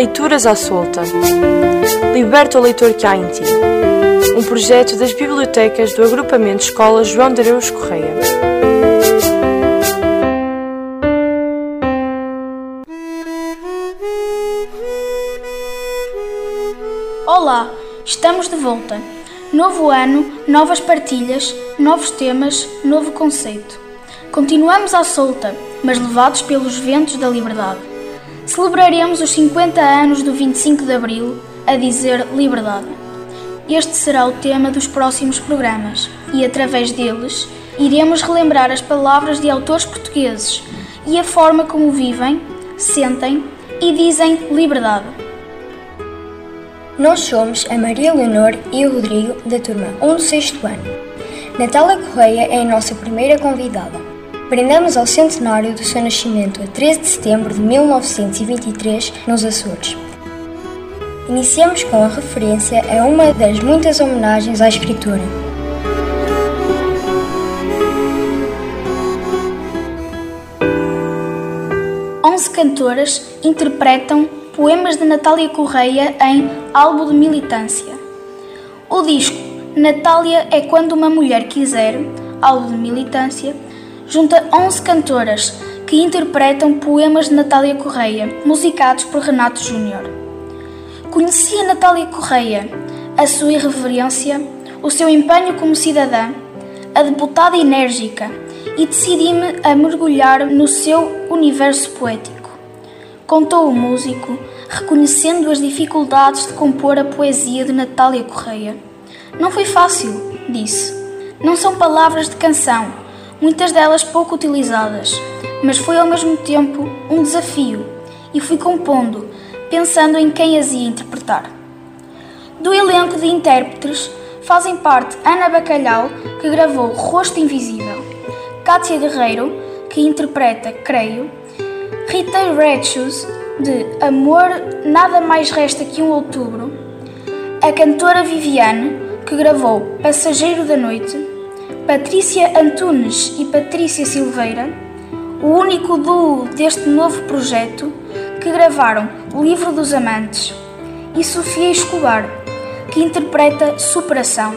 Leituras à Solta. Liberta o leitor que há em ti. Um projeto das bibliotecas do Agrupamento Escola João de Areus Correia. Olá, estamos de volta. Novo ano, novas partilhas, novos temas, novo conceito. Continuamos à solta, mas levados pelos ventos da liberdade. Celebraremos os 50 anos do 25 de Abril a dizer liberdade. Este será o tema dos próximos programas e, através deles, iremos relembrar as palavras de autores portugueses e a forma como vivem, sentem e dizem liberdade. Nós somos a Maria Leonor e o Rodrigo da turma 1 do 6 ano. Natália Correia é a nossa primeira convidada. Prendamos ao centenário do seu nascimento a 13 de setembro de 1923 nos Açores. Iniciamos com a referência a uma das muitas homenagens à escritora. Onze cantoras interpretam poemas de Natália Correia em Álbum de Militância. O disco Natália é quando uma mulher quiser, álbum de militância, junta 11 cantoras que interpretam poemas de Natália Correia, musicados por Renato Júnior. Conheci a Natália Correia, a sua irreverência, o seu empenho como cidadã, a deputada enérgica e decidi-me a mergulhar no seu universo poético. Contou o músico, reconhecendo as dificuldades de compor a poesia de Natália Correia. Não foi fácil, disse. Não são palavras de canção, muitas delas pouco utilizadas, mas foi ao mesmo tempo um desafio e fui compondo, pensando em quem as ia interpretar. Do elenco de intérpretes fazem parte Ana Bacalhau, que gravou Rosto Invisível, Kátia Guerreiro, que interpreta Creio, Rita Redshoes, de Amor Nada Mais Resta Que Um Outubro, a cantora Viviane, que gravou Passageiro da Noite, Patrícia Antunes e Patrícia Silveira, o único duo deste novo projeto, que gravaram Livro dos Amantes, e Sofia Escobar, que interpreta Superação.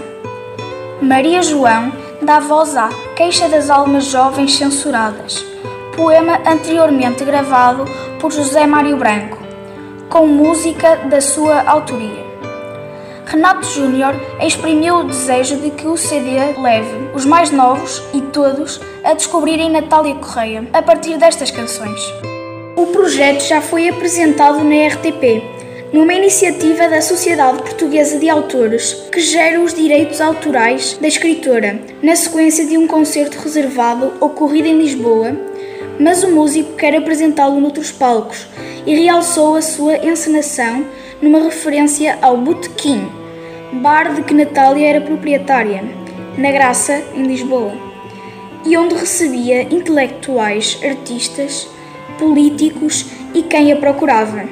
Maria João dá voz à Queixa das Almas Jovens Censuradas, poema anteriormente gravado por José Mário Branco, com música da sua autoria. Renato Júnior exprimiu o desejo de que o CD leve os mais novos e todos a descobrirem Natália Correia a partir destas canções. O projeto já foi apresentado na RTP, numa iniciativa da Sociedade Portuguesa de Autores, que gera os direitos autorais da escritora, na sequência de um concerto reservado ocorrido em Lisboa, mas o músico quer apresentá-lo noutros palcos e realçou a sua encenação numa referência ao Botequim, bar de que Natália era proprietária, na Graça, em Lisboa, e onde recebia intelectuais, artistas, políticos e quem a procurava.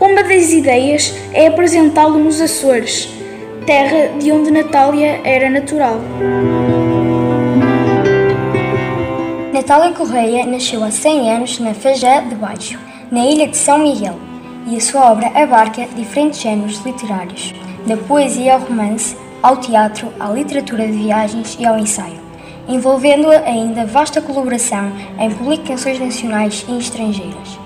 Uma das ideias é apresentá-lo nos Açores, terra de onde Natália era natural. Natália Correia nasceu há 100 anos na Fajã de Baixo, na ilha de São Miguel, e a sua obra abarca diferentes géneros literários, da poesia ao romance, ao teatro, à literatura de viagens e ao ensaio, envolvendo-a ainda vasta colaboração em publicações nacionais e estrangeiras.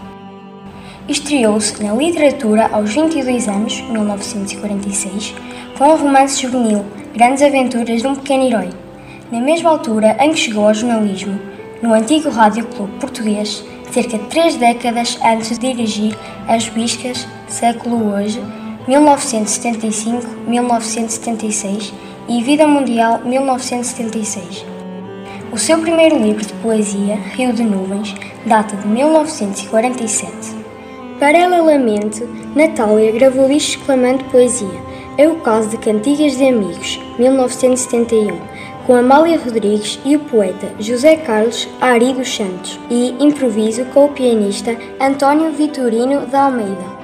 Estreou-se na literatura aos 22 anos, 1946, com o romance juvenil Grandes Aventuras de um Pequeno Herói, na mesma altura em que chegou ao jornalismo, no antigo Rádio Clube Português, cerca de três décadas antes de dirigir As Biscas, Século Hoje, 1975-1976 e Vida Mundial 1976. O seu primeiro livro de poesia, Rio de Nuvens, data de 1947. Paralelamente, Natália gravou discos exclamando poesia. É o caso de Cantigas de Amigos, 1971, com Amália Rodrigues e o poeta José Carlos Ari dos Santos, e Improviso com o pianista António Vitorino da Almeida.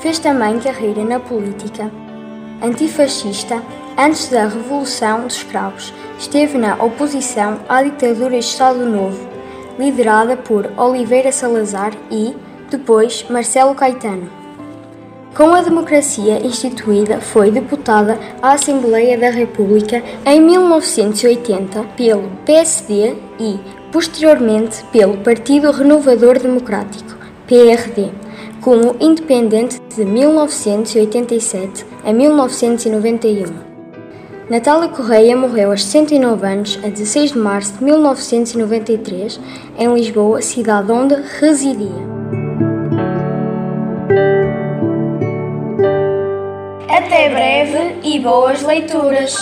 Fez também carreira na política antifascista antes da Revolução dos Escravos. Esteve na oposição à ditadura de Estado Novo, liderada por Oliveira Salazar e, depois, Marcelo Caetano. Com a democracia instituída, foi deputada à Assembleia da República em 1980 pelo PSD e, posteriormente, pelo Partido Renovador Democrático, PRD, como independente de 1987 a 1991. Natália Correia morreu aos 69 anos, a 16 de março de 1993, em Lisboa, cidade onde residia. Até breve e boas leituras!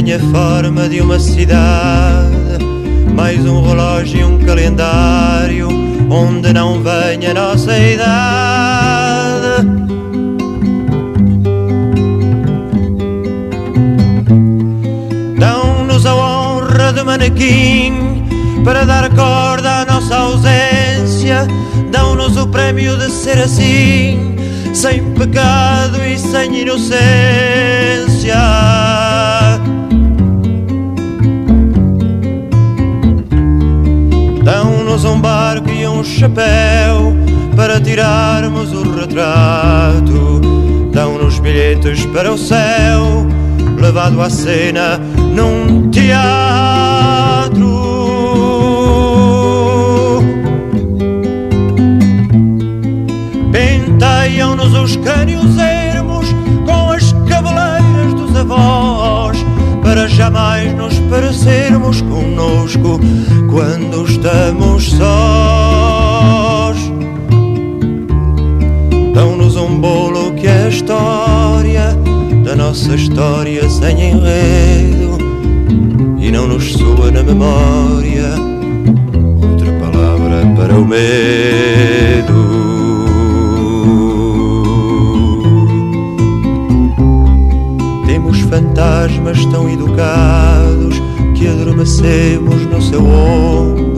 Que tenha forma de uma cidade. Mais um relógio e um calendário onde não venha a nossa idade. de manequim para dar corda à nossa ausência. Dão-nos o prémio de ser assim, sem pecado e sem inocência. Um chapéu para tirarmos o retrato. Dão-nos bilhetes para o céu, levado à cena num teatro. Penteiam-nos os crânios ermos com as cabeleiras dos avós, para jamais nos parecermos conosco quando estamos sós. Dão-nos um bolo que é a história da nossa história sem enredo e não nos soa na memória outra palavra para o medo. fantasmas tão educados que adormecemos no seu ombro.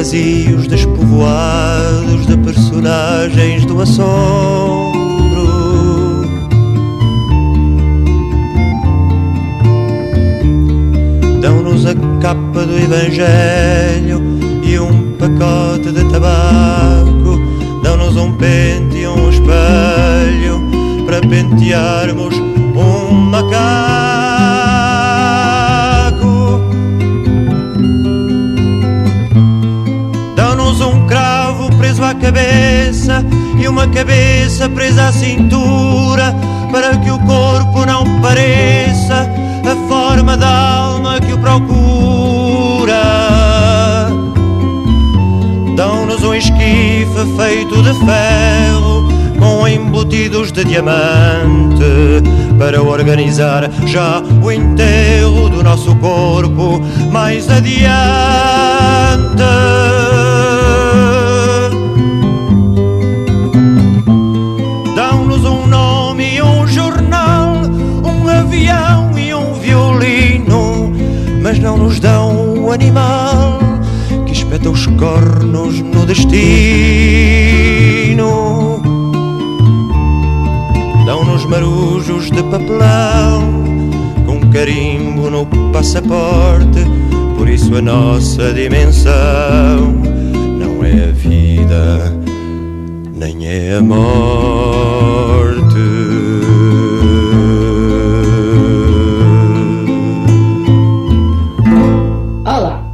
Vazios, despovoados de personagens do assombro. Dão-nos a capa do Evangelho e um pacote de tabaco. Dão-nos um pente e um espelho para pentearmos um macaco. Cabeça e uma cabeça presa à cintura para que o corpo não pareça a forma da alma que o procura. Dão-nos um esquife feito de ferro com embutidos de diamante para organizar já o enterro do nosso corpo mais adiante. Avião e um violino, mas não nos dão o animal que espeta os cornos no destino dão-nos marujos de papelão com carimbo no passaporte. Por isso a nossa dimensão não é a vida, nem é a morte.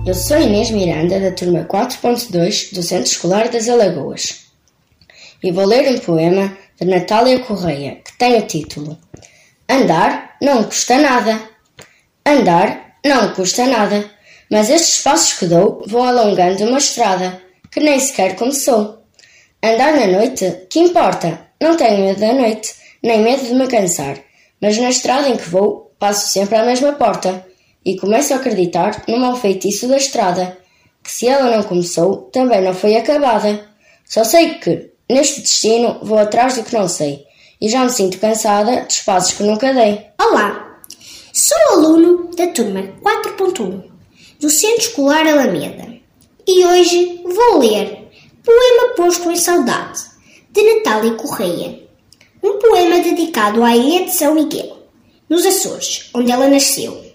Eu sou Inês Miranda, da turma 4.2 do Centro Escolar das Alagoas, e vou ler um poema de Natália Correia, que tem o título Andar não custa nada. Andar não custa nada. Mas estes passos que dou vão alongando uma estrada que nem sequer começou. Andar na noite, que importa? Não tenho medo da noite, nem medo de me cansar. Mas na estrada em que vou, passo sempre à mesma porta e começo a acreditar no mau feitiço da estrada, que se ela não começou, também não foi acabada. Só sei que, neste destino, vou atrás do que não sei e já me sinto cansada dos passos que nunca dei. Olá, sou aluno da turma 4.1 do Centro Escolar Alameda e hoje vou ler Poema Posto em Saudade, de Natália Correia. Um poema dedicado à ilha de São Miguel, nos Açores, onde ela nasceu.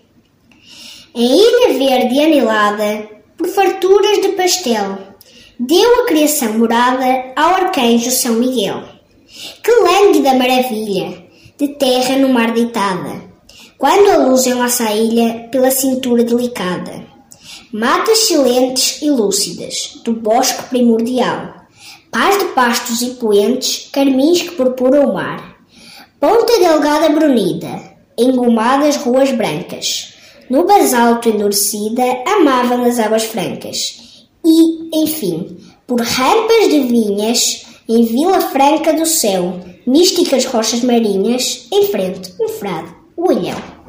Em ilha verde anilada, por farturas de pastel, deu a criação morada ao arcanjo São Miguel. Que lânguida maravilha, de terra no mar deitada, quando a luz enlaça a ilha pela cintura delicada. Matas silentes e lúcidas, do bosque primordial, paz de pastos e poentes, carmins que purpuram o mar. Ponta delgada brunida, engomadas ruas brancas, no basalto endurecida, amava nas águas francas. E, enfim, por rampas de vinhas, em Vila Franca do Céu, místicas rochas marinhas, em frente, um frade, o olhão.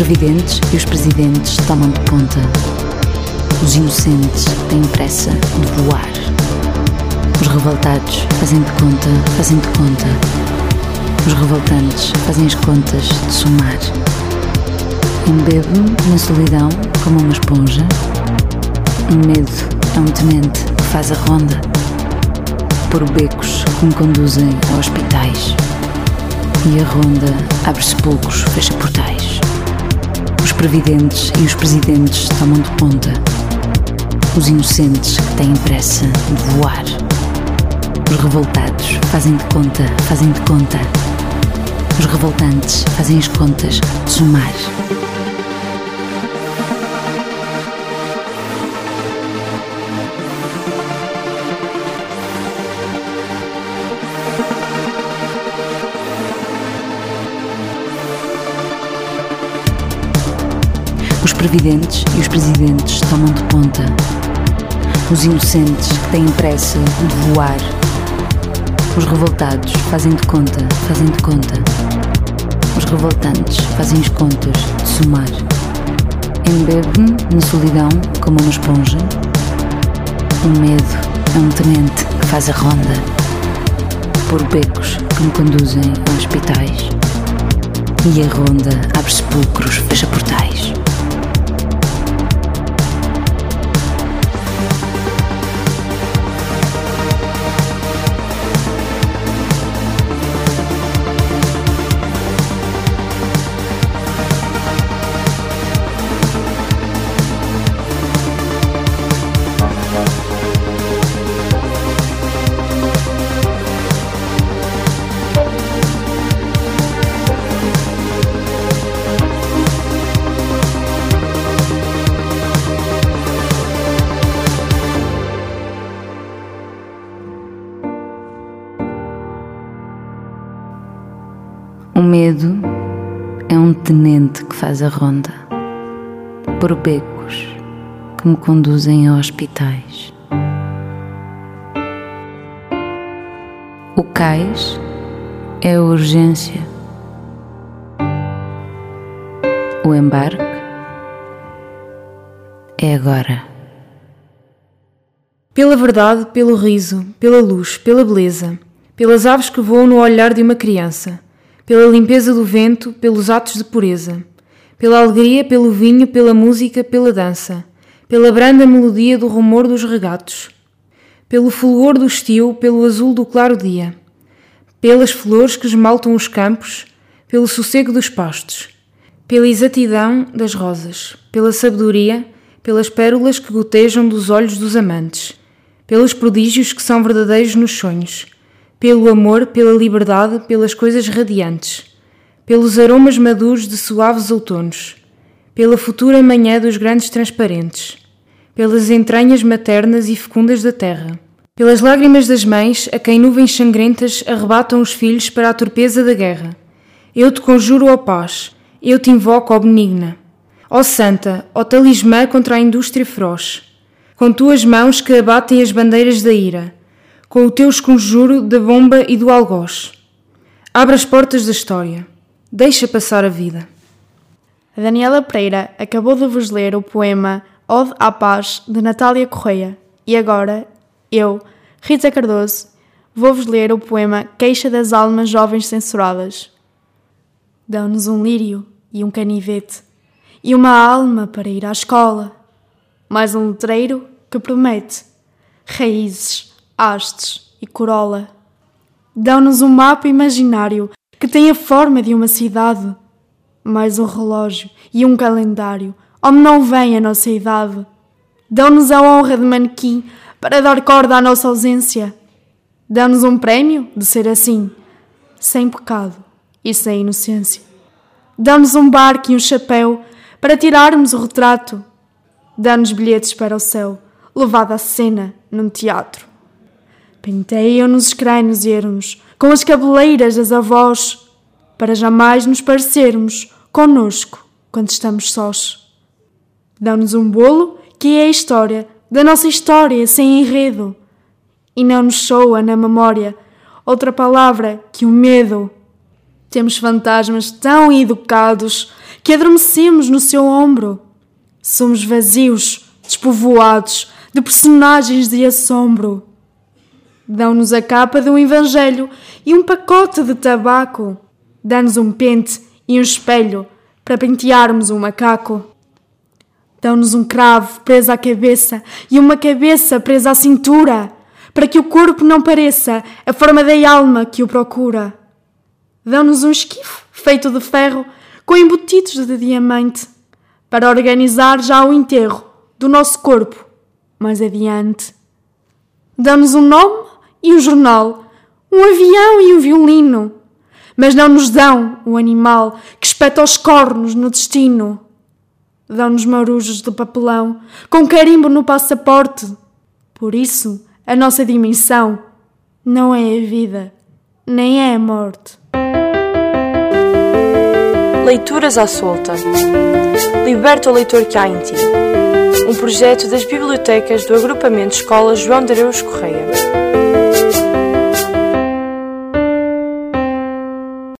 Previdentes e os presidentes tomam de ponta. Os inocentes têm pressa de voar. Os revoltados fazem de conta, fazem de conta. Os revoltantes fazem as contas de somar. Embebo-me na solidão como uma esponja. Um medo é um tenente que faz a ronda. Por becos que me conduzem a hospitais. E a ronda abre-se poucos, fecha portais. Os previdentes e os presidentes tomam de ponta. Os inocentes têm pressa de voar. Os revoltados fazem de conta, fazem de conta. Os revoltantes fazem as contas de somar. Previdentes e os presidentes tomam de ponta. Os inocentes que têm pressa de voar. Os revoltados fazem de conta, fazem de conta. Os revoltantes fazem as contas de somar. Embebe-me na solidão como uma esponja. O medo é um tenente que faz a ronda. Por becos que me conduzem a hospitais. E a ronda abre sepulcros, fecha portais. O medo é um tenente que faz a ronda por becos que me conduzem a hospitais. O cais é a urgência. O embarque é agora. Pela verdade, pelo riso, pela luz, pela beleza, pelas aves que voam no olhar de uma criança pela limpeza do vento, pelos atos de pureza, pela alegria, pelo vinho, pela música, pela dança, pela branda melodia do rumor dos regatos, pelo fulgor do estio, pelo azul do claro dia, pelas flores que esmaltam os campos, pelo sossego dos pastos, pela exatidão das rosas, pela sabedoria, pelas pérolas que gotejam dos olhos dos amantes, pelos prodígios que são verdadeiros nos sonhos, pelo amor, pela liberdade, pelas coisas radiantes, pelos aromas maduros de suaves outonos, pela futura manhã dos grandes transparentes, pelas entranhas maternas e fecundas da terra, pelas lágrimas das mães a quem nuvens sangrentas arrebatam os filhos para a torpeza da guerra. Eu te conjuro, ó paz, eu te invoco, ó benigna, ó santa, ó talismã contra a indústria feroz, com tuas mãos que abatem as bandeiras da ira, com o teu esconjuro da bomba e do algoz. Abre as portas da história, deixa passar a vida. A Daniela Pereira acabou de vos ler o poema Ode à Paz de Natália Correia e agora eu, Rita Cardoso, vou-vos ler o poema Queixa das Almas Jovens Censuradas. Dão-nos um lírio e um canivete e uma alma para ir à escola, mais um letreiro que promete raízes, hastes e corola. Dão-nos um mapa imaginário que tem a forma de uma cidade mais um relógio e um calendário. Onde não vem a nossa idade. Dão-nos a honra de manequim para dar corda à nossa ausência. Dão-nos um prémio de ser assim, sem pecado e sem inocência. Dão-nos um barco e um chapéu para tirarmos o retrato. Dão-nos bilhetes para o céu, levado à cena num teatro. Penteiam-nos os crânios ermos com as cabeleiras das avós para jamais nos parecermos conosco quando estamos sós. Dão-nos um bolo que é a história da nossa história sem enredo, e não nos soa na memória outra palavra que o medo. Temos fantasmas tão educados que adormecemos no seu ombro. Somos vazios, despovoados de personagens de assombro. Dão-nos a capa de um evangelho e um pacote de tabaco Dão-nos um pente e um espelho para pentearmos um macaco. Dão-nos um cravo preso à cabeça e uma cabeça presa à cintura, para que o corpo não pareça a forma da alma que o procura. Dão-nos um esquife feito de ferro com embutidos de diamante, para organizar já o enterro do nosso corpo mais adiante. Dão-nos um nome e um jornal, um avião e um violino mas não nos dão o animal que espeta os cornos no destino. Dão-nos marujos de papelão, com carimbo no passaporte. Por isso, a nossa dimensão não é a vida, nem é a morte. Leituras à solta. Liberta o leitor que há em ti. Um projeto das bibliotecas do Agrupamento Escola João de Deus Correia.